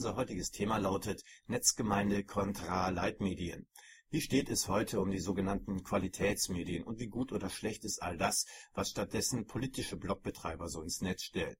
unser heutiges Thema lautet Netzgemeinde kontra Leitmedien. Wie steht es heute um die sogenannten Qualitätsmedien und wie gut oder schlecht ist all das, was stattdessen politische Blogbetreiber so ins Netz stellen?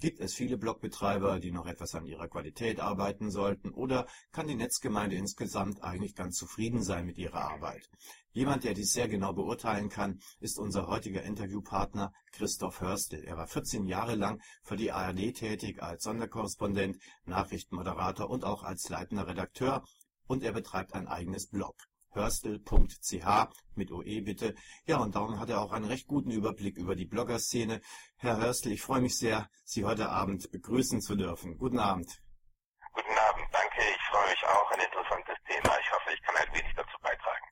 Gibt es viele Blogbetreiber, die noch etwas an ihrer Qualität arbeiten sollten, oder kann die Netzgemeinde insgesamt eigentlich ganz zufrieden sein mit ihrer Arbeit? Jemand, der dies sehr genau beurteilen kann, ist unser heutiger Interviewpartner Christoph Hörstel. Er war 14 Jahre lang für die ARD tätig als Sonderkorrespondent, Nachrichtenmoderator und auch als leitender Redakteur und er betreibt ein eigenes Blog hörstel.ch mit OE bitte. Ja, und darum hat er auch einen recht guten Überblick über die Bloggerszene. Herr Hörstel, ich freue mich sehr, Sie heute Abend begrüßen zu dürfen. Guten Abend. Guten Abend, danke. Ich freue mich auch. Ein interessantes Thema. Ich hoffe, ich kann ein wenig dazu beitragen.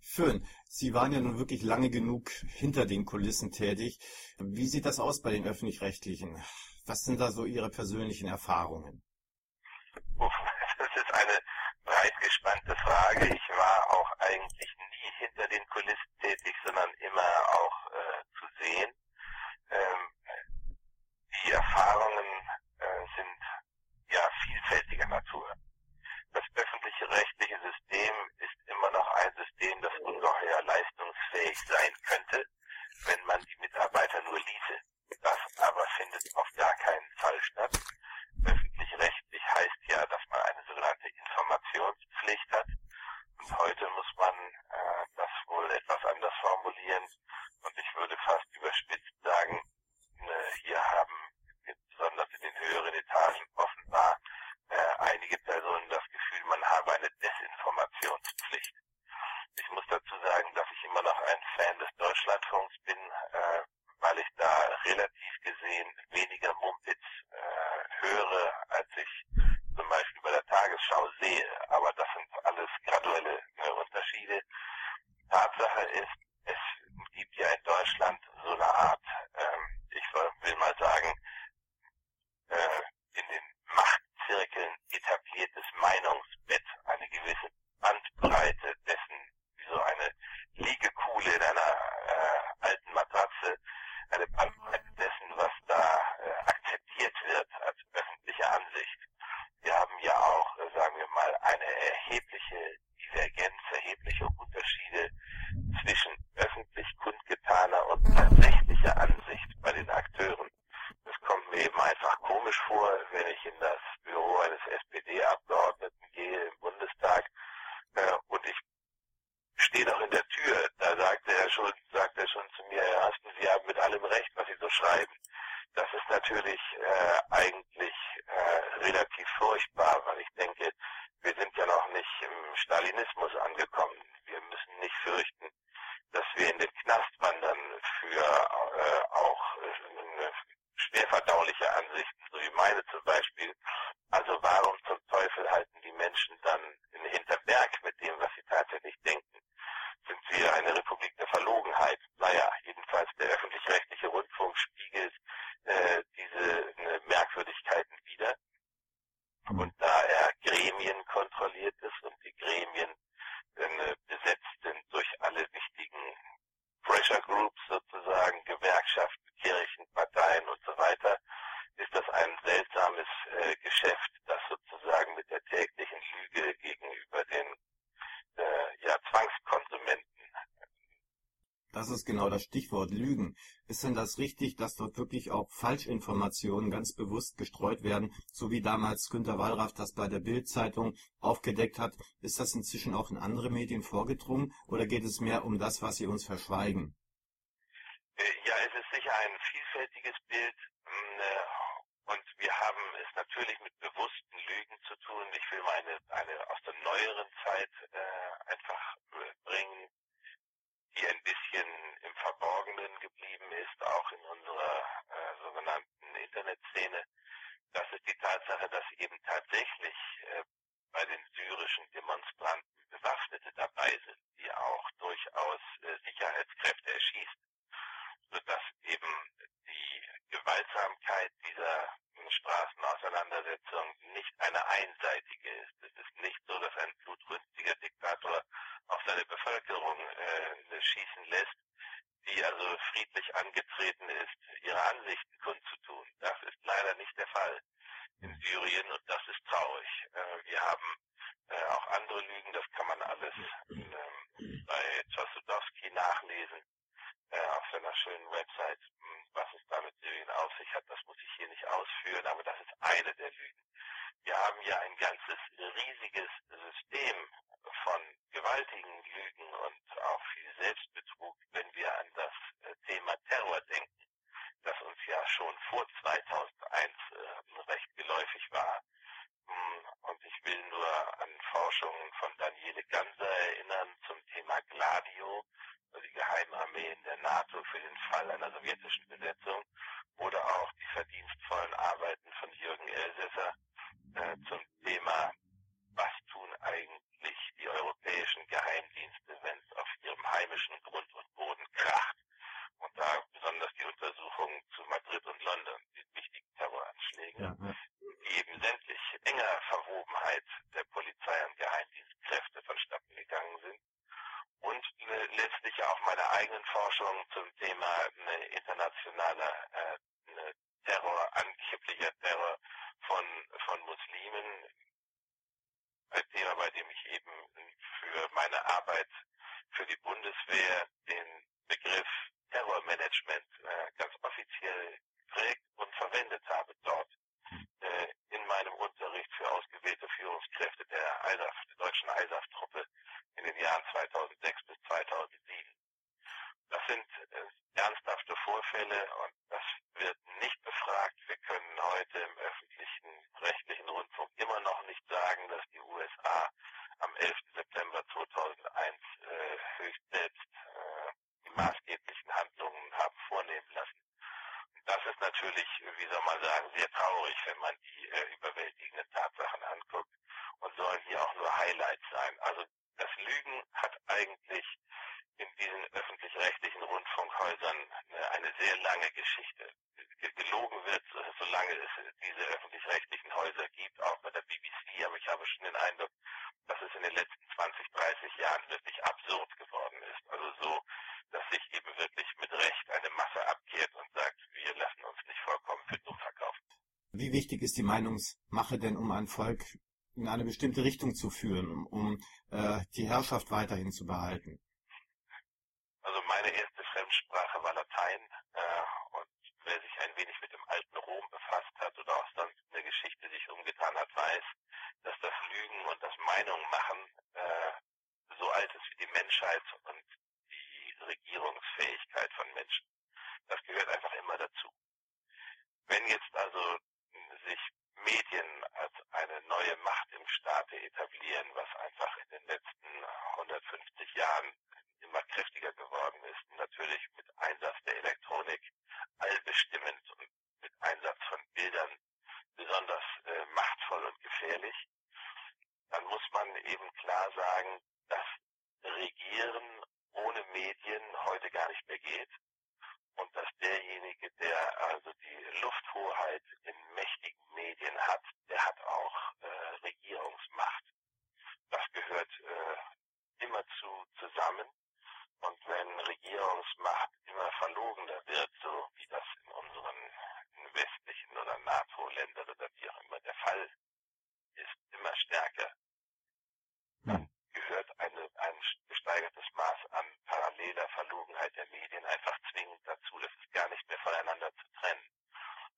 Schön. Sie waren ja nun wirklich lange genug hinter den Kulissen tätig. Wie sieht das aus bei den Öffentlich-Rechtlichen? Was sind da so Ihre persönlichen Erfahrungen? Uff, das ist eine breit gespannte Frage. Ich war auch eigentlich nie hinter den Kulissen tätig, sondern immer auch äh, zu sehen. Ähm, die Erfahrungen äh, sind ja vielfältiger Natur. Das öffentliche rechtliche System ist immer noch ein System, das ungeheuer leistungsfähig sein könnte, wenn man die Mitarbeiter nur ließe. Das aber findet auf gar keinen Fall statt. Öffentlich-rechtlich heißt ja, dass man eine sogenannte Informationspflicht hat. Und heute verdauliche Ansichten, so wie meine zum Beispiel. Also warum zum Teufel halten die Menschen dann hinter Berg mit dem, was sie tatsächlich denken? Sind wir eine Republik der Verlogenheit? Naja, jedenfalls der öffentlich-rechtliche Rundfunk spiegelt äh, diese äh, Merkwürdigkeiten wider. Und da er Gremien kontrolliert ist und die Gremien äh, besetzt sind durch alle wichtigen Pressure Groups sozusagen, Gewerkschaften, Kirchen, Parteien und so weiter, ist das ein seltsames äh, Geschäft, das sozusagen mit der täglichen Lüge gegenüber den äh, ja, Zwangskonsumenten Das Stichwort Lügen. Ist denn das richtig, dass dort wirklich auch Falschinformationen ganz bewusst gestreut werden, so wie damals Günter Wallraff das bei der Bild-Zeitung aufgedeckt hat? Ist das inzwischen auch in andere Medien vorgedrungen oder geht es mehr um das, was sie uns verschweigen? Ja, es ist sicher ein vielfältiges Bild und wir haben es natürlich mit bewussten Lügen zu tun. Ich will mal eine, eine aus der neueren Zeit äh, einfach bringen, die ein bisschen im Verborgenen geblieben ist, auch in unserer äh, sogenannten Internetszene. Das ist die Tatsache, dass eben tatsächlich äh, bei den syrischen Demonstranten Bewaffnete dabei sind, die auch durchaus äh, Sicherheitskräfte erschießen, sodass eben die Gewaltsamkeit dieser Straßenauseinandersetzung nicht eine einseitige ist. Es ist nicht so, dass ein blutrünstiger Diktator auf seine Bevölkerung äh, schießen lässt, die also friedlich angetreten ist, ihre Ansichten kundzutun. Das ist leider nicht der Fall in Syrien und das ist traurig. haben äh, auch andere Lügen, das kann man alles ähm, bei Czosudowski nachlesen äh, auf seiner schönen Website. Hm, was es damit Syrien auf sich hat, das muss ich hier nicht ausführen, aber das ist eine der Lügen. Wir haben ja ein ganzes riesiges System von gewaltigen Lügen und auch viel Selbstbetrug, wenn wir an das äh, Thema Terror denken, das uns ja schon vor 2001 äh, recht geläufig war. Hm, und ich will nur an Forschungen von Daniele Ganser erinnern zum Thema Gladio, die Geheimarmee in der NATO für den Fall einer sowjetischen Besetzung oder auch die verdienstvollen Arbeiten von Jürgen Elsässer äh, zum Thema, was tun eigentlich die europäischen Geheimdienste, wenn es auf ihrem heimischen Grund und Boden kracht. Und da besonders die Untersuchungen zu Madrid und London, den wichtigen Terroranschlägen, ja, ja. die eben sämtlich enger Verwobenheit der Polizei und Geheimdienstkräfte vonstatten gegangen sind. Und äh, letztlich auch meine eigenen Forschungen zum Thema äh, internationaler äh, Terror, angeblicher Terror von, von Muslimen. Ein Thema, bei dem ich eben für meine Arbeit für die Bundeswehr den Begriff Terrormanagement äh, ganz offiziell prägt und verwendet habe dort äh, in meinem Unterricht für ausgewählte Führungskräfte der, ISAF, der deutschen ISAF-Truppe in den Jahren 2006 bis 2007. Das sind äh, ernsthafte Vorfälle und das wird nicht befragt. Wir können heute im öffentlichen rechtlichen Rundfunk immer noch nicht sagen, dass die USA am 11. September 2001 äh, höchst selbst äh, die maßgeblichen Handlungen haben vornehmen lassen. Und das ist natürlich, wie soll man sagen, sehr traurig, wenn man die äh, überwältigenden Tatsachen anguckt und sollen hier auch nur Highlights sein. Also das Lügen hat eigentlich in diesen öffentlich-rechtlichen Rundfunkhäusern eine sehr lange Geschichte. Gelogen wird, solange es diese öffentlich-rechtlichen Häuser gibt, auch bei der BBC, aber ich habe schon den Eindruck, dass es in den letzten 20, 30 Jahren wirklich absurd geworden ist. Also so, dass sich eben wirklich mit Recht eine Masse abkehrt und sagt, wir lassen uns nicht vollkommen für dumm verkaufen. Wie wichtig ist die Meinungsmache denn, um ein Volk in eine bestimmte Richtung zu führen, um äh, die Herrschaft weiterhin zu behalten? Also meine erste Fremdsprache war Latein äh, und wer sich ein wenig mit dem alten Rom befasst hat oder auch sonst der Geschichte sich umgetan hat, weiß, dass das Lügen und das Meinung machen äh, so alt ist wie die Menschheit und die Regierungsfähigkeit von Menschen. Das gehört einfach immer dazu. Wenn jetzt also sich Medien als eine neue Macht im Staate etablieren, was einfach in den letzten 150 Jahren immer kräftiger geworden ist. Natürlich mit Einsatz der Elektronik allbestimmend und mit Einsatz von Bildern besonders äh, machtvoll und gefährlich. Dann muss man eben klar sagen, dass Regieren ohne Medien heute gar nicht mehr geht und dass derjenige, der also die Lufthoheit in mächtigen Medien hat, der hat auch äh, Regierungsmacht. Das gehört äh, immerzu zusammen. Und wenn Regierungsmacht immer verlogener wird, so wie das in unseren westlichen oder NATO-Ländern oder wie auch immer der Fall ist, immer stärker, dann gehört eine, ein gesteigertes Maß an paralleler Verlogenheit der Medien einfach zwingend dazu. Das ist gar nicht mehr voneinander zu trennen.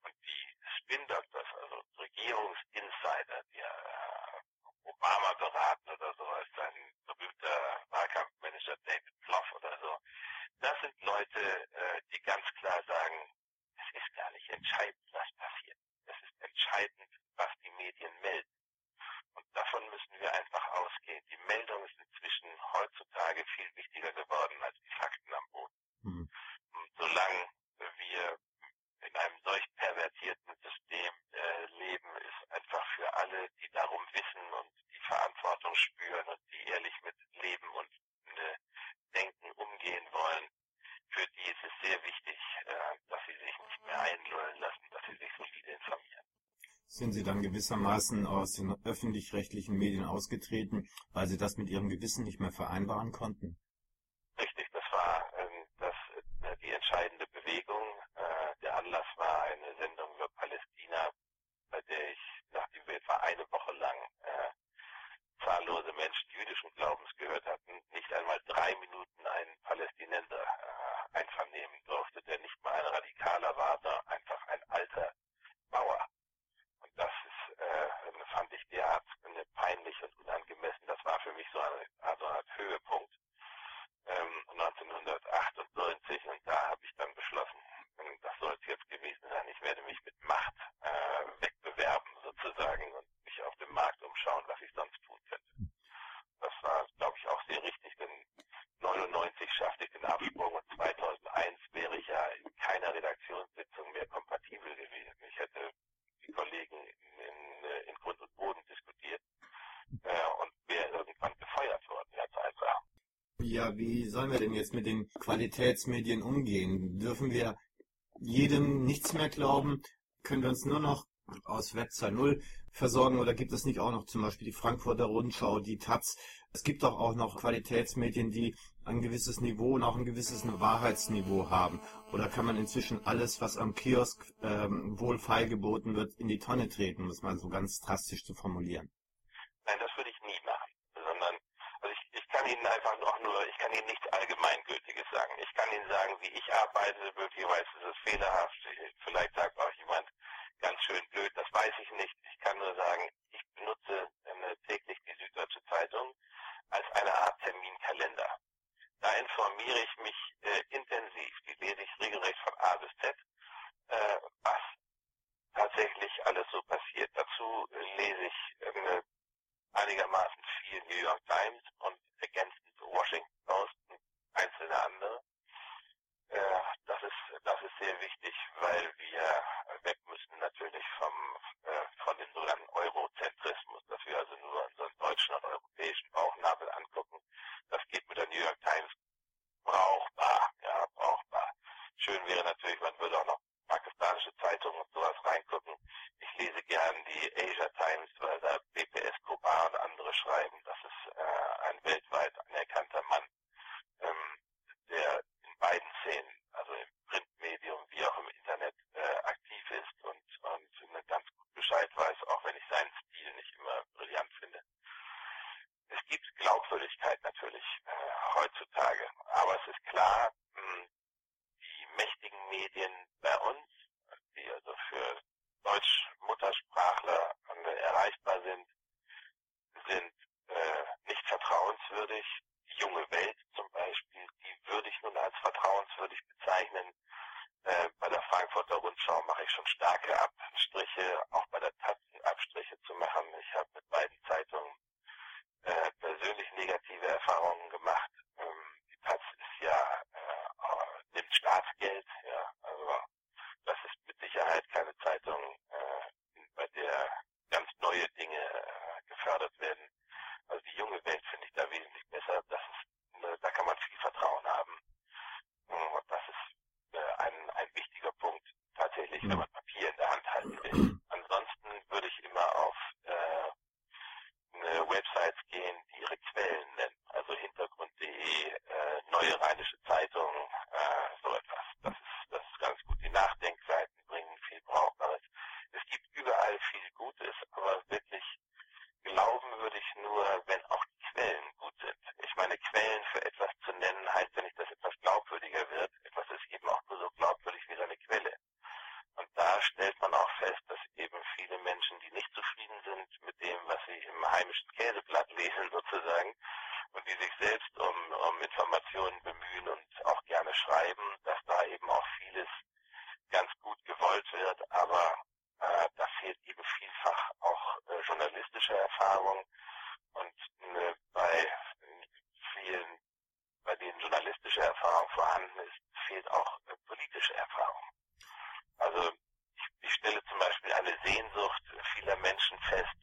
Und die Spin Doctors, also Regierungsinsider, die äh, Obama beraten oder so, als sein berühmter Wahlkampfmanager David Plouffe oder so, das sind Leute, äh, die ganz klar sagen, es ist gar nicht entscheidend, was passiert. Es ist entscheidend, was die Medien melden. Und davon müssen wir einfach ausgehen. Die Meldung ist inzwischen heutzutage viel wichtiger geworden als die Fakten am Boden. Mhm. Und solange wir in einem solch pervertierten System äh, leben, ist einfach für alle, die darum wissen und die Verantwortung spüren und die ehrlich mit Leben und äh, Denken umgehen wollen, für die ist es sehr wichtig, äh, dass sie sich nicht mehr einlullen lassen, dass sie sich solide informieren. Sind Sie dann gewissermaßen aus den öffentlich-rechtlichen Medien ausgetreten, weil Sie das mit Ihrem Gewissen nicht mehr vereinbaren konnten? Richtig, das war ähm, das, äh, die entscheidende Bewegung. Äh, der Anlass war eine Sendung über Palästina, bei der ich, nachdem wir etwa eine Woche lang äh, fand ich derart peinlich und unangemessen. Das war für mich so eine, also ein Höhepunkt ähm, 1998 und da habe ich dann beschlossen, das soll es jetzt gewesen sein. Ich werde mich mit Macht äh, wegbewerben sozusagen und mich auf dem Markt umschauen, was ich sonst tun könnte. Das war, glaube ich, auch sehr richtig, denn 99 schaffte ich den Absprung und 2001 wäre ich ja in keiner Redaktionssitzung mehr kompatibel gewesen. Ich hätte die Kollegen in, in, in Grund und Boden diskutiert äh, und wäre irgendwann gefeuert worden, ganz einfach. Ja, wie sollen wir denn jetzt mit den Qualitätsmedien umgehen? Dürfen wir jedem nichts mehr glauben? Können wir uns nur noch aus Web 2.0 versorgen oder gibt es nicht auch noch zum Beispiel die Frankfurter Rundschau, die Taz? Es gibt doch auch noch Qualitätsmedien, die ein gewisses Niveau und auch ein gewisses Wahrheitsniveau haben. Oder kann man inzwischen alles, was am Kiosk ähm, wohl feilgeboten wird, in die Tonne treten, um es mal so ganz drastisch zu formulieren? Nein, das würde ich nie machen, sondern also ich, ich kann Ihnen einfach auch nur, ich kann Ihnen nichts Allgemeingültiges sagen. Ich kann Ihnen sagen, wie ich arbeite, möglicherweise ist es fehlerhaft, vielleicht sagt auch jemand, ganz schön blöd, das weiß ich nicht. Ich kann nur sagen, ich benutze äh, täglich die Süddeutsche Zeitung als eine Art Terminkalender. Da informiere ich mich äh, intensiv, die lese ich regelrecht von A bis Z, äh, was tatsächlich alles so passiert. Dazu äh, lese ich äh, einigermaßen viel New York Times und ergänzend Washington und einzelne andere. Äh, das ist das ist sehr wichtig, weil wir weg müssen natürlich vom äh, von dem sogenannten Eurozentrismus, dass wir also nur unseren deutschen und europäischen Bauchnabel angucken. Das geht mit der New York Times brauchbar, ja brauchbar. Schön wäre natürlich, man würde auch noch pakistanische Zeitungen und sowas reingucken. Lese gern die Asia Times, weil da BPS Kobar und andere schreiben. Das ist äh, ein weltweit anerkannter Mann, ähm, der in beiden Szenen, also im Printmedium wie auch im Internet, äh, aktiv ist und, und ganz gut Bescheid weiß, auch wenn ich seinen Stil nicht immer brillant finde. Es gibt Glaubwürdigkeit natürlich äh, heutzutage, aber es ist klar, mh, hm, die mächtigen Medien bei uns, die also für Deutsch-Muttersprachler erreichbar sind, sind äh, nicht vertrauenswürdig. Die junge Welt zum Beispiel, die würde ich nun als vertrauenswürdig bezeichnen. Äh, bei der Frankfurter Rundschau mache ich schon starke Abstriche, auch bei der Taz Abstriche zu machen. Ich habe mit beiden Zeitungen äh, persönlich negative Erfahrungen gemacht. Ähm, die Taz ist ja äh, nimmt Staatsgeld, ja, also das ist mit Sicherheit keine Zeitung, äh, bei der ganz neue Dinge äh, gefördert werden. Also die junge Welt finde ich da wesentlich besser. Das ist, äh, da kann man viel Vertrauen haben. Und das ist äh, ein, ein wichtiger Punkt tatsächlich, wenn man Papier in der Hand halten will. Ansonsten würde ich immer auf äh, Websites gehen, die ihre Quellen nennen. Also hintergrund.de, äh, Neue Rheinische Zeitung, äh, so etwas. Das ist, das ist ganz gut. Die Nachdenkseiten bringen viel Brauchbares. Es gibt überall viel Gutes, aber wirklich glauben würde ich nur, wenn auch die Quellen gut sind. Ich meine, Quellen für etwas zu nennen heißt ja nicht, dass etwas glaubwürdiger wird. Etwas ist eben auch nur so glaubwürdig wie seine Quelle. Und da stellt man auch fest, dass eben viele Menschen, die nicht zufrieden sind mit dem, was sie im heimischen Käseblatt lesen sozusagen, und die sich selbst um, um Informationen bemühen und auch gerne schreiben, dass da eben auch vieles ganz gut gewollt wird, aber äh, da fehlt eben vielfach auch äh, journalistische Erfahrung und äh, bei vielen, bei denen journalistische Erfahrung vorhanden ist, fehlt auch äh, politische Erfahrung. Also ich, ich stelle zum Beispiel eine Sehnsucht vieler Menschen fest,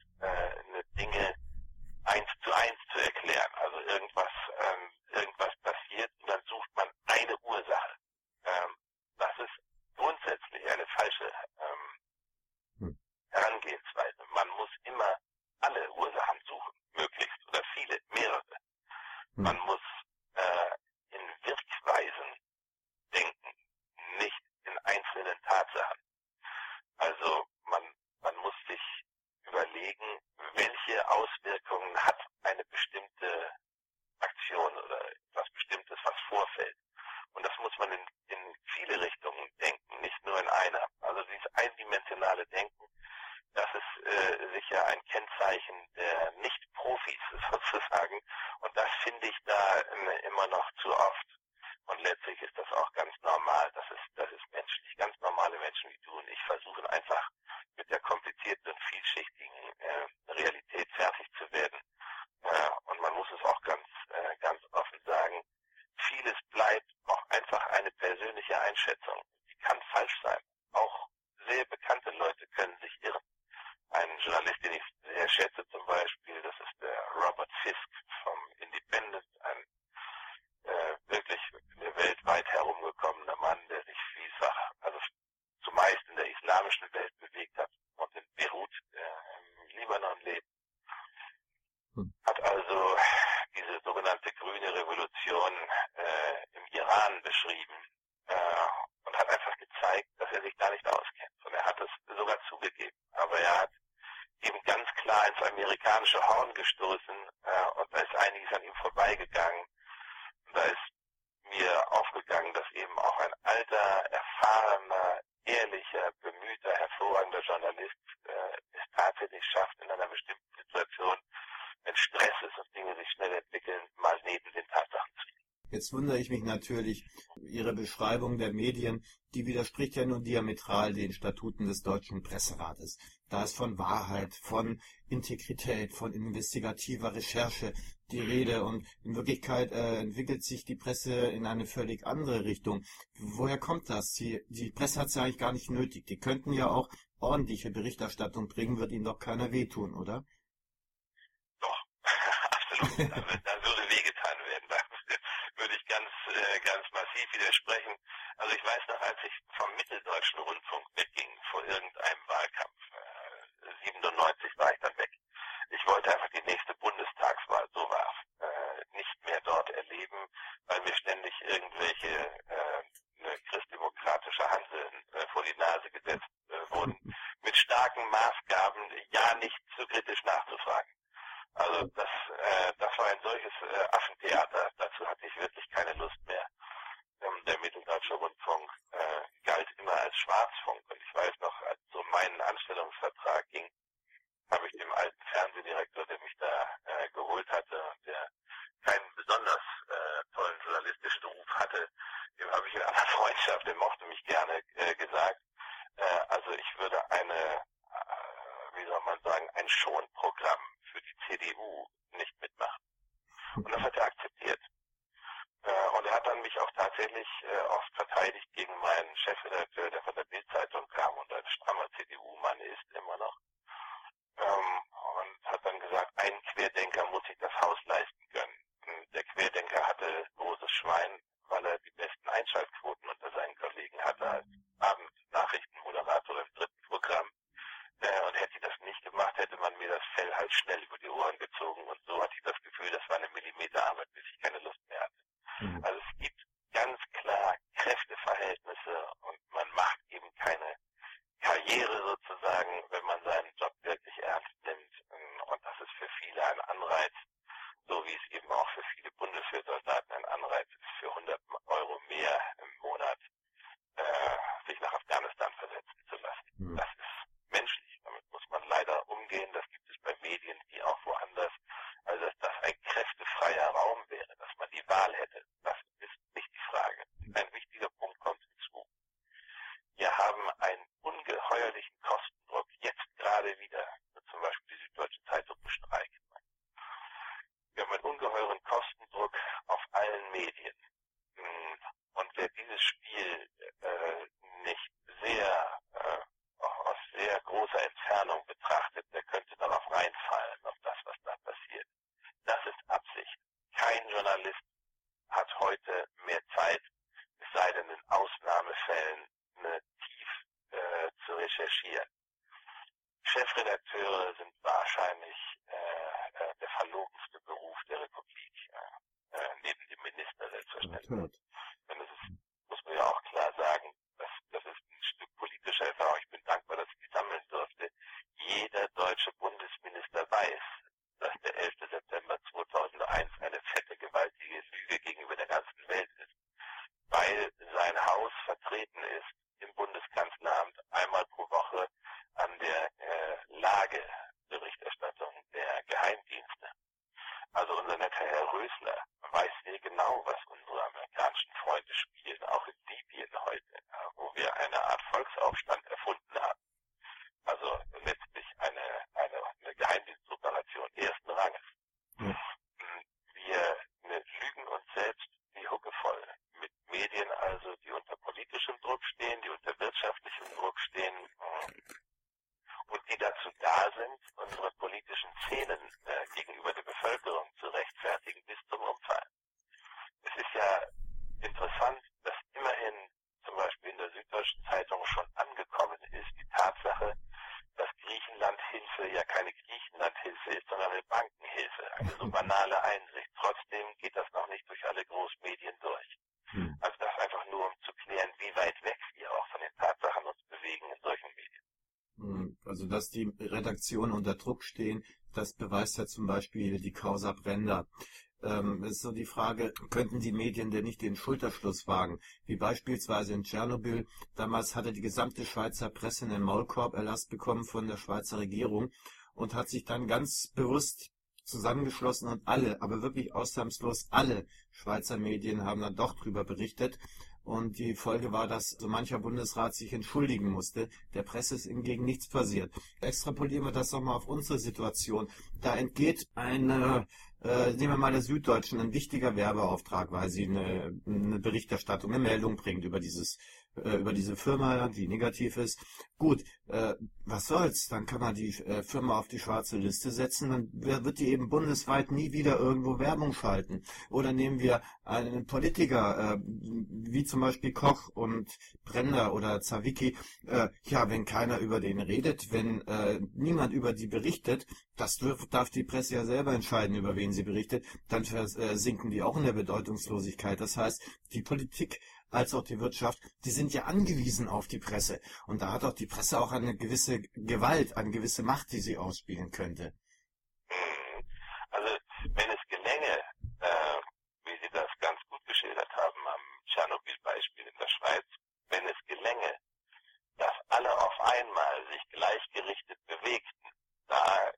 wundere ich mich natürlich. Ihre Beschreibung der Medien, die widerspricht ja nun diametral den Statuten des Deutschen Presserates. Da ist von Wahrheit, von Integrität, von investigativer Recherche die Rede und in Wirklichkeit äh, entwickelt sich die Presse in eine völlig andere Richtung. Woher kommt das? Die, die Presse hat es ja eigentlich gar nicht nötig. Die könnten ja auch ordentliche Berichterstattung bringen, wird ihnen doch keiner wehtun, oder? Doch, absolut. irgendwelche äh, dass die Redaktionen unter Druck stehen, das beweist ja zum Beispiel die Causa Brenda ähm, ist so die Frage, könnten die Medien denn nicht den Schulterschluss wagen? Wie beispielsweise in Tschernobyl. Damals hatte die gesamte Schweizer Presse einen Maulkorb-Erlass bekommen von der Schweizer Regierung und hat sich dann ganz bewusst zusammengeschlossen und alle, aber wirklich ausnahmslos alle Schweizer Medien haben dann doch drüber berichtet. Und die Folge war, dass so mancher Bundesrat sich entschuldigen musste. Der Presse ist hingegen nichts passiert. Extrapolieren wir das nochmal auf unsere Situation. Da entgeht eine äh, nehmen wir mal der Süddeutschen, ein wichtiger Werbeauftrag, weil sie eine, eine Berichterstattung, eine Meldung bringt über dieses äh, über diese Firma, die negativ ist. Gut, äh, was soll's? Dann kann man die äh, Firma auf die schwarze Liste setzen, dann wird die eben bundesweit nie wieder irgendwo Werbung schalten. Oder nehmen wir einen Politiker, äh, wie zum Beispiel Koch und Brender oder Zawicki. Äh, ja, wenn keiner über den redet, wenn äh, niemand über die berichtet, das darf, darf die Presse ja selber entscheiden, über wen sie berichtet, dann versinken die auch in der Bedeutungslosigkeit. Das heißt, die Politik als auch die Wirtschaft, die sind ja angewiesen auf die Presse. Und da hat auch die Presse auch eine gewisse Gewalt, eine gewisse Macht, die sie ausspielen könnte. Also wenn es gelänge, äh, wie Sie das ganz gut geschildert haben am Tschernobyl-Beispiel in der Schweiz, wenn es gelänge, dass alle auf einmal sich gleichgerichtet bewegten, da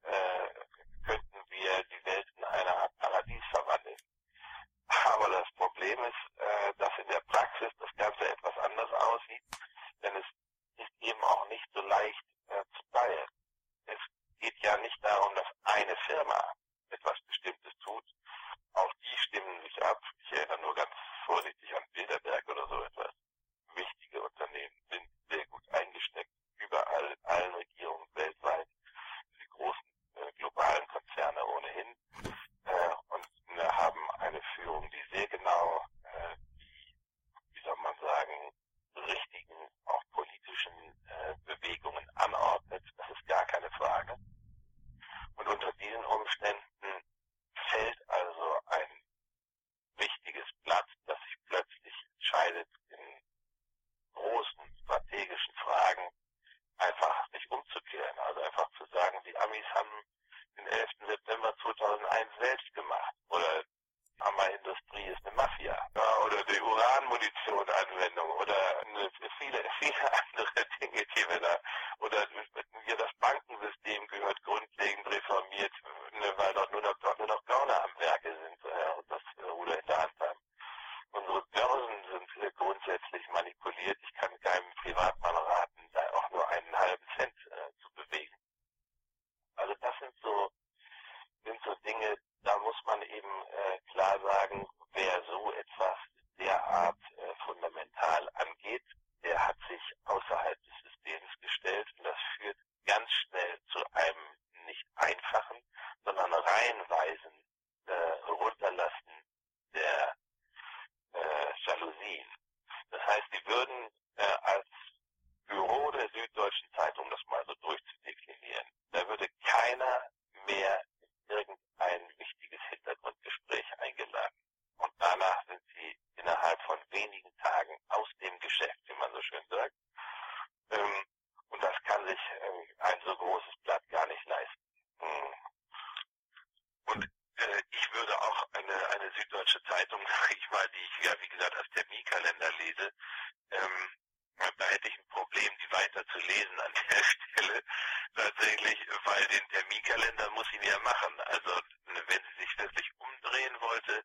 den Terminkalender muss ich ja machen. Also wenn sie sich wirklich umdrehen wollte,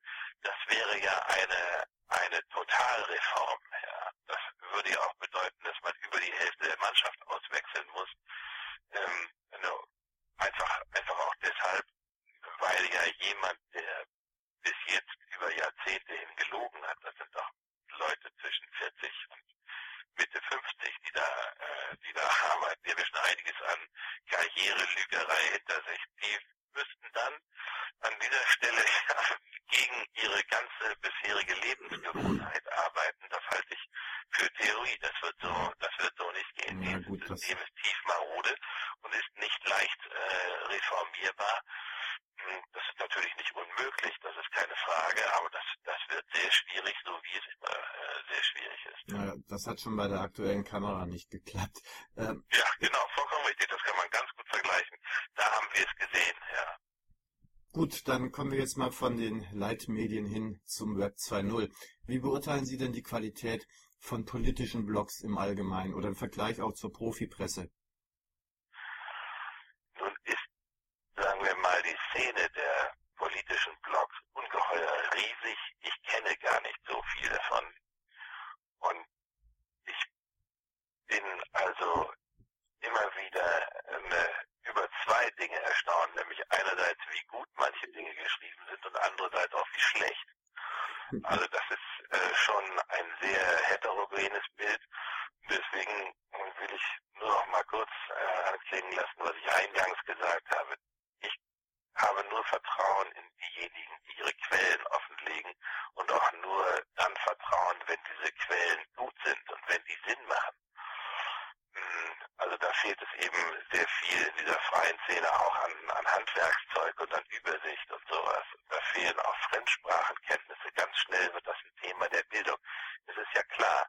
ja eine, eine Totalreform. Ja. Das würde ja auch bedeuten, dass man über die Hälfte der Mannschaft auswechseln muss. Ähm, einfach, einfach auch deshalb, weil ja jemand, der bis jetzt über Jahrzehnte hin gelogen hat, das sind doch Leute zwischen 40 und Mitte 50, die da, äh, die da arbeiten. Wir wissen einiges an Karrierelügerei hinter sich. Die müssten dann an dieser Stelle gegen ihre ganze bisherige Lebensgewohnheit arbeiten. Das halte ich für Theorie. Das wird so, das wird so nicht gehen. Ja, gut, das System ist tief marode und ist nicht leicht äh, reformierbar. Das ist natürlich nicht unmöglich, das ist keine Frage, aber das, das wird sehr schwierig, so wie es immer äh, sehr schwierig ist. Ja, das hat schon bei der aktuellen Kamera nicht geklappt. Ähm, ja, genau, vollkommen richtig, das kann man ganz gut vergleichen. Da haben wir es gesehen, ja. Gut, dann kommen wir jetzt mal von den Leitmedien hin zum Web 2.0. Wie beurteilen Sie denn die Qualität von politischen Blogs im Allgemeinen oder im Vergleich auch zur Profipresse? Szene der politischen Blogs ungeheuer riesig. Ich kenne gar nicht davon. Und ich bin also immer wieder äh, über zwei Dinge erstaunt, nämlich einerseits, wie gut manche Dinge geschrieben sind und andererseits auch wie schlecht. Also das ist äh, schon ein sehr heterogenes Bild. Deswegen will ich nur noch mal kurz äh, anklingen lassen, was ich eingangs gesagt habe habe nur Vertrauen in diejenigen, die ihre Quellen offenlegen und auch nur dann Vertrauen, wenn diese Quellen gut sind und wenn die Sinn machen. Hm, also da fehlt es eben sehr viel in dieser freien Szene auch an, an Handwerkszeug und an Übersicht und sowas. Da fehlen auch Fremdsprachenkenntnisse. Ganz schnell wird das ein Thema der Bildung. Es ist ja klar,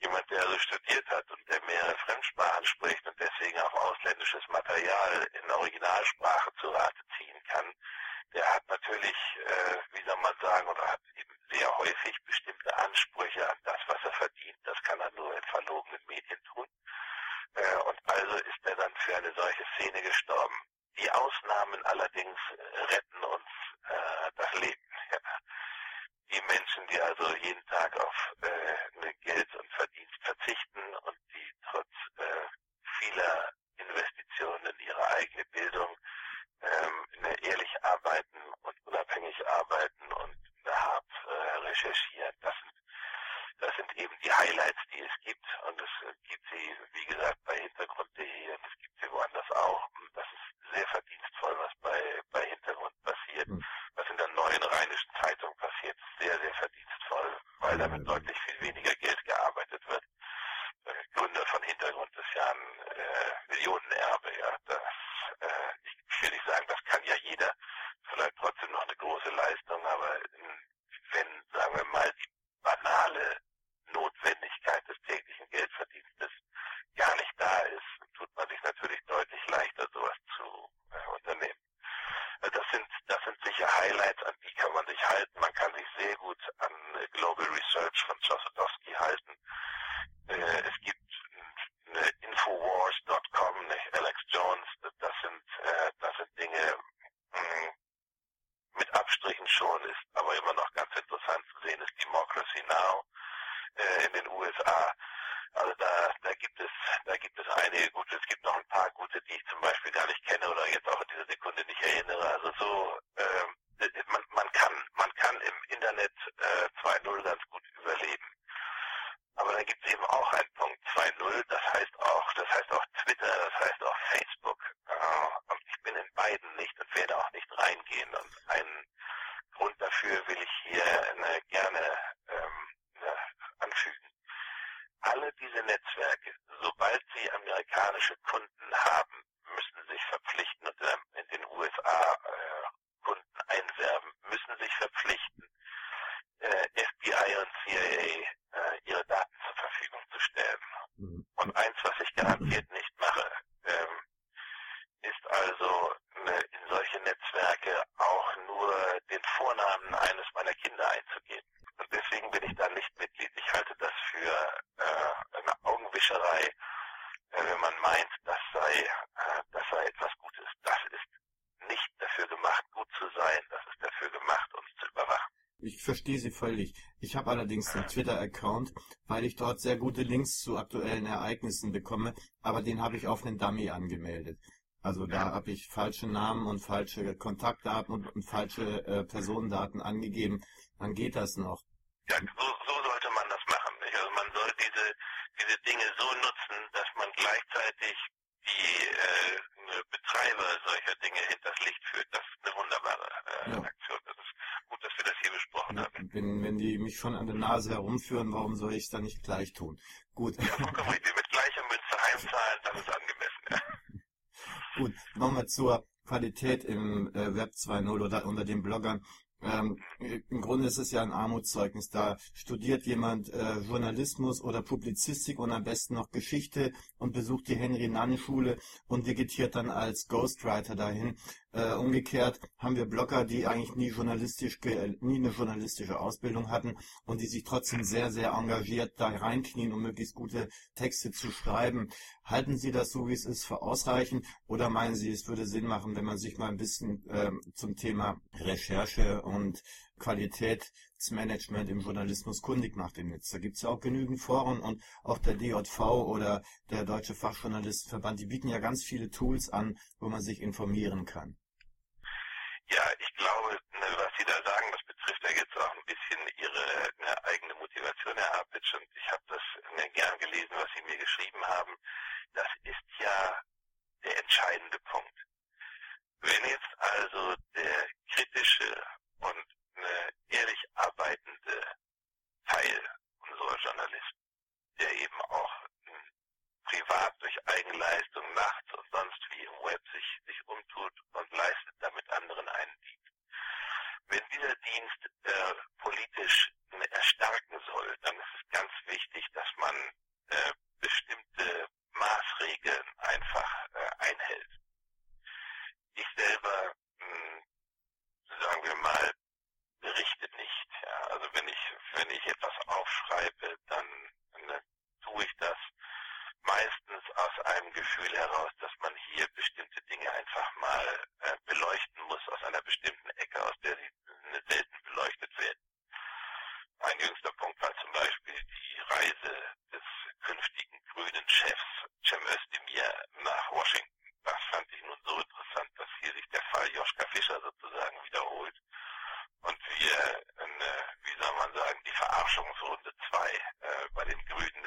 jemand, der also studiert hat und der mehrere Fremdsprachen spricht und deswegen auch ausländisches Material in Originalsprache zu Rate ziehen kann, der hat natürlich, äh, wie soll man sagen, oder hat eben sehr häufig bestimmte Ansprüche an das, was er verdient. Das kann er nur in verlogenen Medien tun. Äh, und also ist er dann für eine solche Szene gestorben. Die Ausnahmen allerdings retten uns äh, das Leben. Ja die Menschen, die also jeden Tag auf äh, Geld und Verdienst verzichten und die trotz äh, vieler Investitionen in ihre eigene Bildung ähm, ehrlich arbeiten und unabhängig arbeiten und hart äh, recherchieren. Das sind, das sind eben die Highlights, die es gibt. Und es gibt sie, wie gesagt, bei Hintergrund.de und es gibt sie woanders auch. Und das ist sehr verdienstvoll, was bei, bei Hintergrund passiert. Was in der neuen Rheinischen Zeitung passiert, sehr, sehr verdienstvoll, weil damit deutlich viel weniger Geld gearbeitet wird. Der Gründer von Hintergrund ist ja ein äh, Millionenerbe, ja. Das, äh, ich will nicht sagen, das kann ja jeder, vielleicht trotzdem noch eine große Leistung, aber wenn, sagen wir mal, die banale Notwendigkeit des täglichen Geldverdienstes gar nicht da ist, tut man sich natürlich deutlich leichter, sowas zu äh, unternehmen. Das sind, das sind sicher Highlights, an die kann man sich halten. Man kann sich sehr gut an Global Research von Josodowski halten. Äh, es gibt eine Infowars.com, Alex Jones, das sind, äh, das sind Dinge hm, mit Abstrichen schon, ist aber immer noch ganz interessant zu sehen, ist Democracy Now äh, in den USA. Also da, da gibt es, da gibt es einige gute. Es gibt noch ein paar gute, die ich zum Beispiel gar nicht kenne oder jetzt auch in dieser Sekunde nicht erinnere. Also so, äh, man, man kann, man kann im Internet äh, 2.0 ganz gut überleben. Aber dann gibt es eben auch einen Punkt 2.0, das heißt auch, das heißt auch Twitter, das heißt auch Facebook. Äh, und ich bin in beiden nicht und werde auch nicht reingehen. Und einen Grund dafür will ich hier äh, gerne ähm, anfügen alle diese Netzwerke, sobald sie amerikanische Kunden haben, müssen sich verpflichten und in den USA äh, Kunden einwerben, müssen sich verpflichten, äh, FBI und CIA äh, ihre Daten zur Verfügung zu stellen. Mhm. Und eins, was ich garantiert nicht mache, ähm, ist also ne, in solche Netzwerke auch nur den Vornamen eines meiner Kinder einzugeben. Und deswegen bin ich da nicht Mitglied. Ich halte das für äh, eine Augenwischerei, äh, wenn man meint, das sei, äh, das sei etwas Gutes. Das ist nicht dafür gemacht, gut zu sein. Das ist dafür gemacht, uns zu überwachen. Ich verstehe Sie völlig. Ich habe allerdings einen Twitter-Account, weil ich dort sehr gute Links zu aktuellen Ereignissen bekomme, aber den habe ich auf einen Dummy angemeldet. Also da habe ich falsche Namen und falsche Kontaktdaten und, und falsche äh, Personendaten angegeben. Dann geht das noch. Ja, so, so sollte man das machen. Nicht? Also man soll diese, diese Dinge so nutzen, dass man gleichzeitig die äh, Betreiber solcher Dinge hinters Licht führt. Das ist eine wunderbare äh, ja. Aktion. Das ist gut, dass wir das hier besprochen ja, haben. Wenn, wenn die mich schon an der Nase herumführen, warum soll ich es dann nicht gleich tun? Gut. Ja, vollkommen richtig. Mit gleicher Münze heimzahlen, das ist angemessen. Ja. Gut, nochmal zur Qualität im äh, Web 2.0 oder unter den Bloggern. Ähm, Im Grunde ist es ja ein Armutszeugnis. Da studiert jemand äh, Journalismus oder Publizistik und am besten noch Geschichte und besucht die Henry-Nann-Schule und vegetiert dann als Ghostwriter dahin. Äh, umgekehrt haben wir Blogger, die eigentlich nie journalistisch, nie eine journalistische Ausbildung hatten und die sich trotzdem sehr, sehr engagiert da reinknien, um möglichst gute Texte zu schreiben. Halten Sie das so, wie es ist, für ausreichend oder meinen Sie, es würde Sinn machen, wenn man sich mal ein bisschen äh, zum Thema Recherche und Qualitätsmanagement im Journalismus kundig macht im Netz. Da gibt es ja auch genügend Foren und auch der DJV oder der Deutsche Fachjournalistenverband, die bieten ja ganz viele Tools an, wo man sich informieren kann. Ja, ich glaube, was Sie da sagen, das betrifft ja jetzt auch ein bisschen Ihre ne, eigene Motivation, Herr Apitsch, und ich habe das gern gelesen, was Sie mir geschrieben haben. Das ist ja der entscheidende Punkt. Wenn jetzt also der kritische und ehrlich arbeitende Teil unserer Journalisten, der eben auch privat durch eigene Leistung nachts und sonst wie im Web sich, sich umtut und leistet damit anderen einen Dienst. Wenn dieser Dienst äh, politisch erstarken soll, dann ist es ganz wichtig, dass man äh, bestimmte Maßregeln einfach äh, einhält. Ich selber, mh, hm, sagen wir mal, berichte nicht. Ja. Also wenn ich, wenn ich etwas aufschreibe, dann, dann tue ich das meistens aus einem Gefühl heraus, dass man hier bestimmte Dinge einfach mal äh, beleuchten muss aus einer bestimmten Ecke, aus der sie selten beleuchtet werden. Ein jüngster Punkt war zum Beispiel die Reise des künftigen grünen Chefs Cem Özdemir nach Washington. Das fand ich nun so interessant, dass hier sich der Fall Joschka Fischer sozusagen wiederholt und wir, eine, wie soll man sagen, die Verarschungsrunde 2 äh, bei den Grünen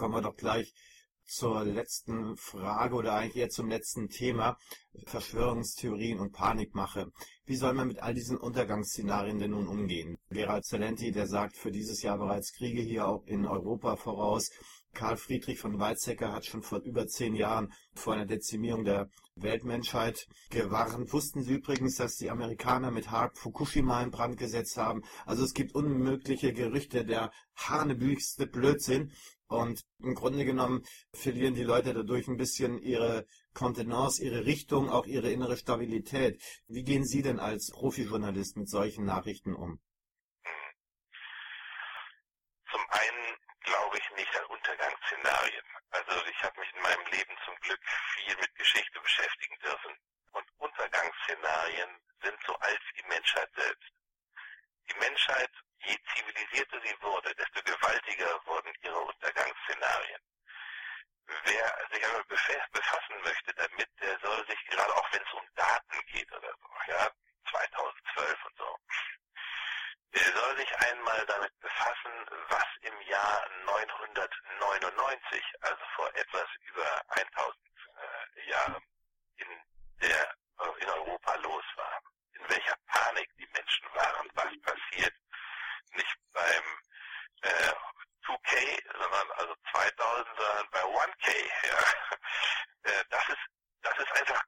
kommen wir doch gleich zur letzten Frage oder eigentlich eher zum letzten Thema Verschwörungstheorien und Panikmache. Wie soll man mit all diesen Untergangsszenarien denn nun umgehen? Gerald Salenti, der sagt für dieses Jahr bereits Kriege hier auch in Europa voraus. Karl Friedrich von Weizsäcker hat schon vor über zehn Jahren vor einer Dezimierung der Weltmenschheit gewarnt. Wussten Sie übrigens, dass die Amerikaner mit Harp Fukushima in Brand gesetzt haben? Also es gibt unmögliche Gerüchte, der hanebüchste Blödsinn. Und im Grunde genommen verlieren die Leute dadurch ein bisschen ihre Kontenance, Ihre Richtung, auch Ihre innere Stabilität. Wie gehen Sie denn als Profi-Journalist mit solchen Nachrichten um? Zum einen glaube ich nicht an Untergangsszenarien. Also ich habe mich in meinem Leben zum Glück viel mit Geschichte beschäftigen dürfen. Und Untergangsszenarien sind so alt wie die Menschheit selbst. Die Menschheit, je zivilisierter sie wurde, desto gewaltiger wurden ihre Untergangsszenarien wer sich aber befassen möchte damit, der soll sich gerade auch wenn es um Daten geht oder so, ja, 2012 und so, der soll sich einmal damit befassen, was im Jahr 999, also vor etwas über 1000 äh, Jahren in der 401k. Ja. Äh, das ist das ist einfach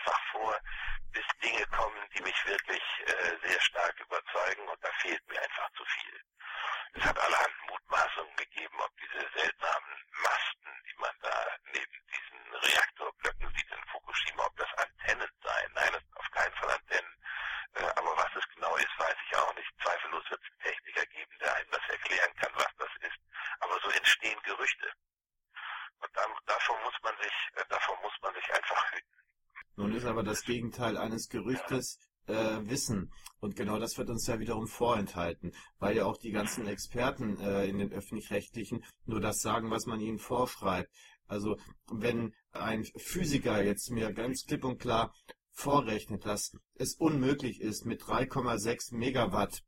einfach vor, bis Dinge kommen, die mich wirklich äh, sehr stark das Gegenteil eines Gerüchtes äh, wissen. Und genau das wird uns ja wiederum vorenthalten, weil ja auch die ganzen Experten äh, in den öffentlich-rechtlichen nur das sagen, was man ihnen vorschreibt. Also wenn ein Physiker jetzt mir ganz klipp und klar vorrechnet, dass es unmöglich ist, mit 3,6 Megawatt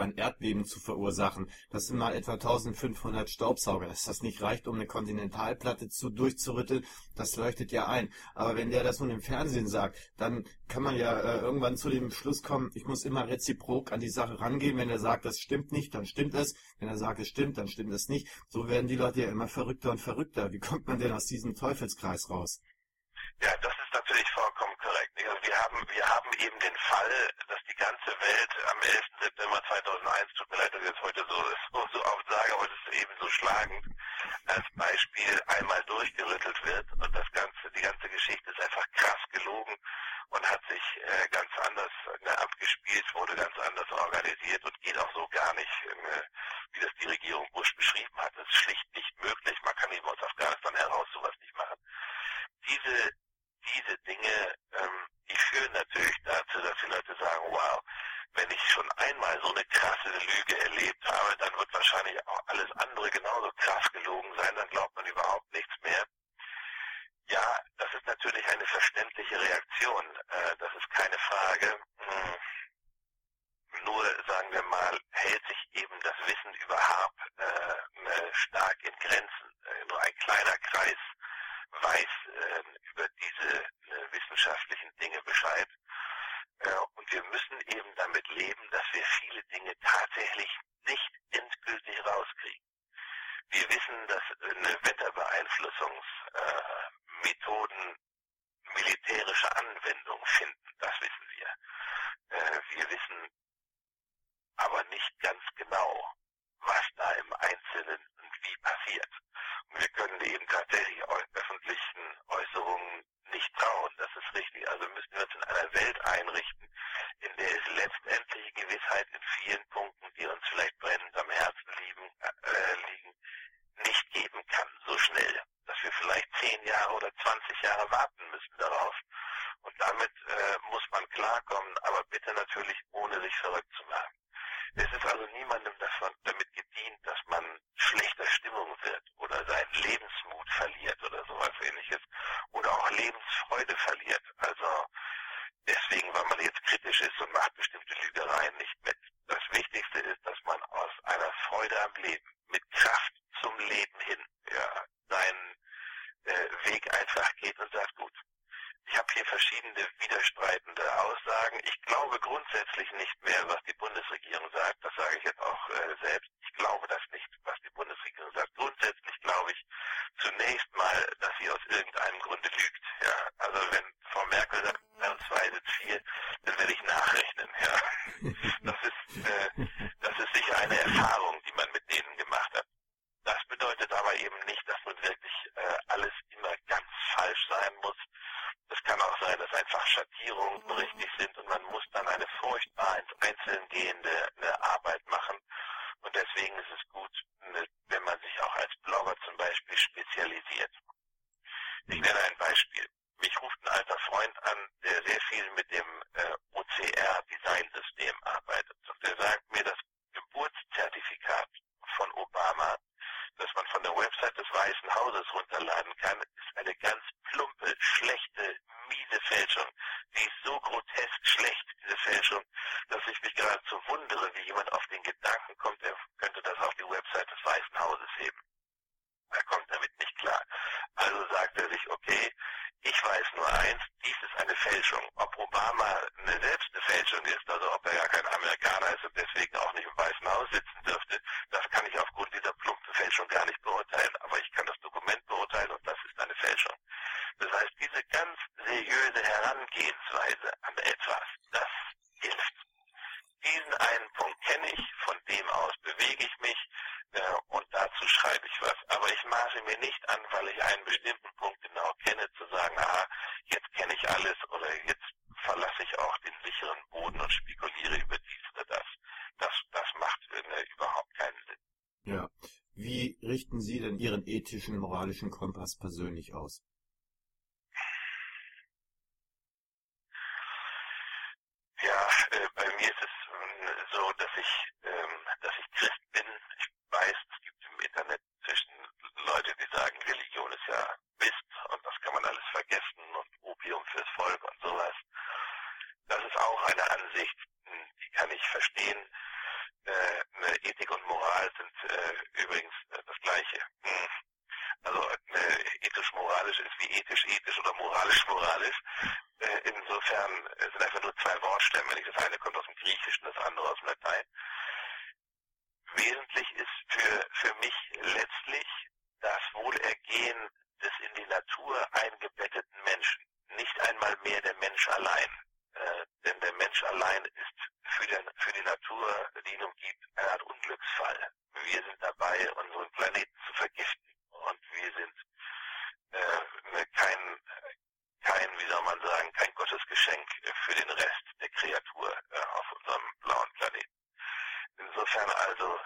ein Erdbeben zu verursachen. Das sind mal etwa 1500 Staubsauger. Dass das nicht reicht, um eine Kontinentalplatte zu durchzurütteln, das leuchtet ja ein. Aber wenn der das nun im Fernsehen sagt, dann kann man ja äh, irgendwann zu dem Schluss kommen, ich muss immer reziprok an die Sache rangehen. Wenn er sagt, das stimmt nicht, dann stimmt es. Wenn er sagt, es stimmt, dann stimmt es nicht. So werden die Leute ja immer verrückter und verrückter. Wie kommt man denn aus diesem Teufelskreis raus? Ja, Spiels wurde ganz anders organisiert und geht auch so gar nicht, ähm, äh, wie das die Regierung Bush beschrieben hat. Das ist schlicht nicht möglich. Man kann eben aus Afghanistan heraus sowas nicht machen. Diese, diese Dinge, ähm, die führen natürlich dazu, dass die Leute sagen, wow, wenn ich schon einmal so eine krasse Lüge erlebt habe, dann wird wahrscheinlich auch alles andere genauso krass gelogen sein, dann glaubt man überhaupt nichts mehr. Ja, das ist natürlich eine verständliche Reaktion, äh, das ist keine Frage sagen wir mal, hält sich eben das Wissen über Harp äh, ne, stark in Grenzen. Äh, nur ein kleiner Kreis Fälschung. Ob Obama eine selbst eine Fälschung ist, also ob er gar kein Amerikaner ist ethischen moralischen Kompass persönlich aus. Mensch allein ist für, den, für die Natur, die ihn umgibt, eine Art Unglücksfall. Wir sind dabei, unseren Planeten zu vergiften und wir sind äh, kein, kein, wie soll man sagen, kein Gottesgeschenk für den Rest der Kreatur äh, auf unserem blauen Planeten. Insofern also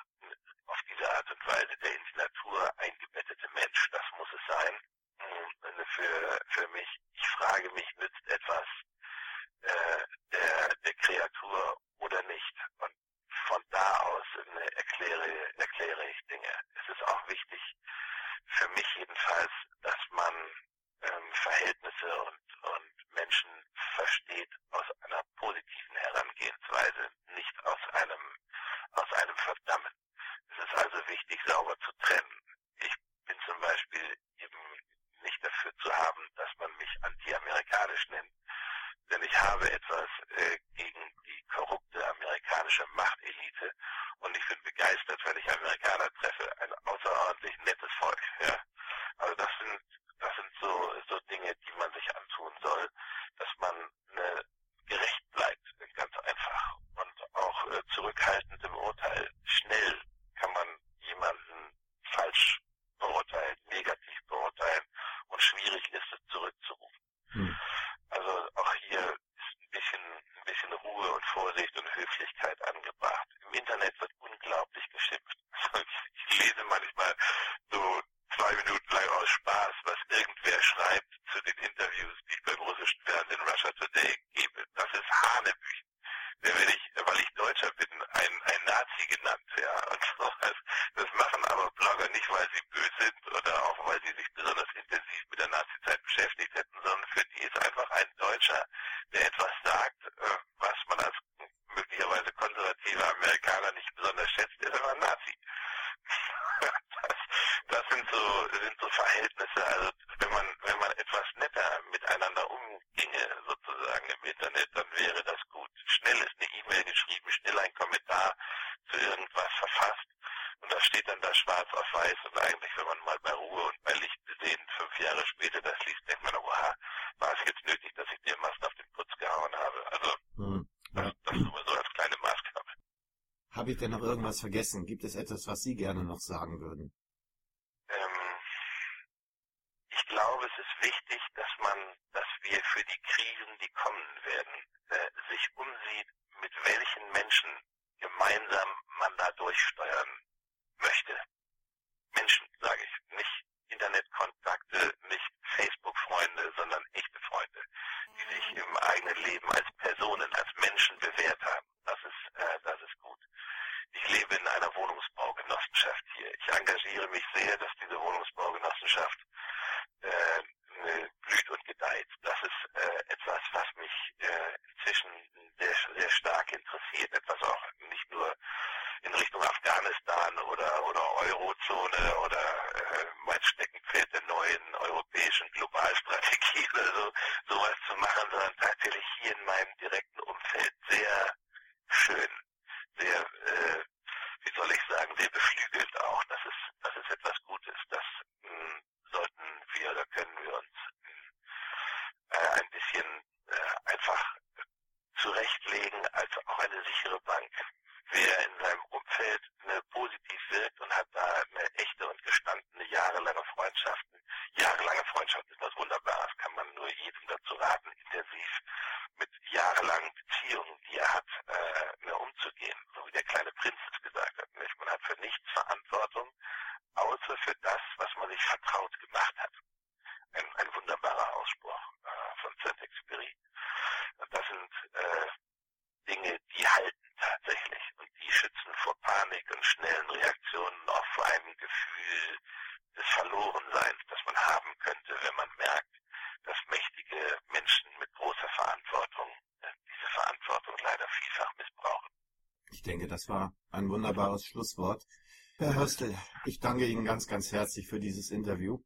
etwas vergessen? Gibt es etwas, was Sie gerne noch sagen würden? äh, blüht und gedeiht. wunderbares Schlusswort. Herr äh, Hörstel, ich danke Ihnen ganz, ganz herzlich für dieses Interview.